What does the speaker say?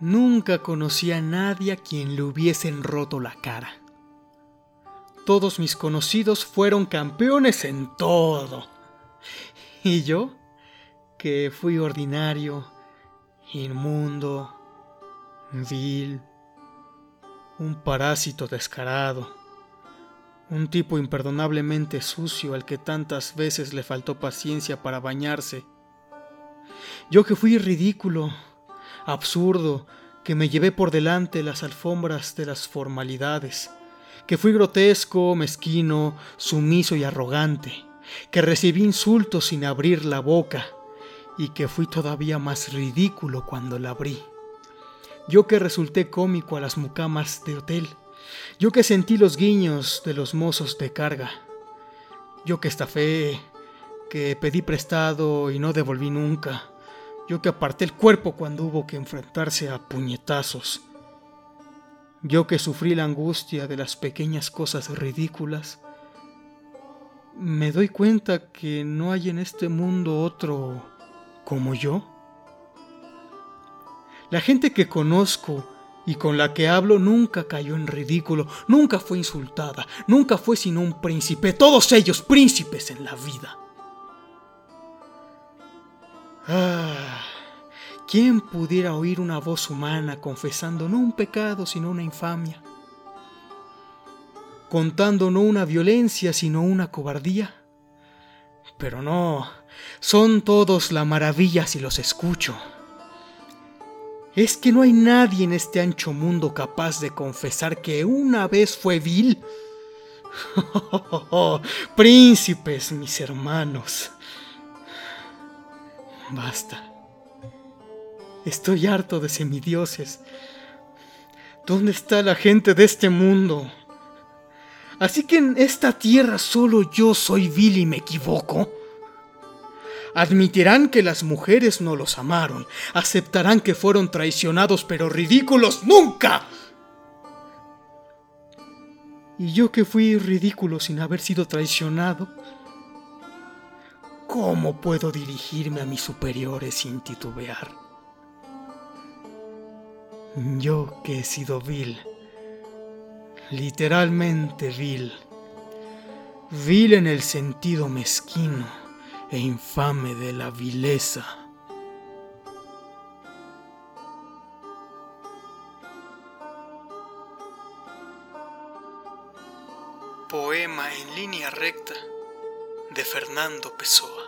Nunca conocí a nadie a quien le hubiesen roto la cara. Todos mis conocidos fueron campeones en todo. Y yo, que fui ordinario, inmundo, vil, un parásito descarado, un tipo imperdonablemente sucio al que tantas veces le faltó paciencia para bañarse. Yo que fui ridículo, absurdo, que me llevé por delante las alfombras de las formalidades, que fui grotesco, mezquino, sumiso y arrogante, que recibí insultos sin abrir la boca, y que fui todavía más ridículo cuando la abrí. Yo que resulté cómico a las mucamas de hotel, yo que sentí los guiños de los mozos de carga, yo que estafé, que pedí prestado y no devolví nunca, yo que aparté el cuerpo cuando hubo que enfrentarse a puñetazos. Yo que sufrí la angustia de las pequeñas cosas ridículas. Me doy cuenta que no hay en este mundo otro como yo. La gente que conozco y con la que hablo nunca cayó en ridículo, nunca fue insultada, nunca fue sino un príncipe, todos ellos príncipes en la vida. Ah, ¿quién pudiera oír una voz humana confesando no un pecado, sino una infamia? Contando no una violencia, sino una cobardía. Pero no, son todos la maravilla si los escucho. ¿Es que no hay nadie en este ancho mundo capaz de confesar que una vez fue vil? príncipes, mis hermanos. Basta. Estoy harto de semidioses. ¿Dónde está la gente de este mundo? Así que en esta tierra solo yo soy vil y me equivoco. Admitirán que las mujeres no los amaron, aceptarán que fueron traicionados, pero ridículos nunca. Y yo que fui ridículo sin haber sido traicionado, ¿Cómo puedo dirigirme a mis superiores sin titubear? Yo que he sido vil, literalmente vil, vil en el sentido mezquino e infame de la vileza. Poema en línea recta de Fernando Pessoa.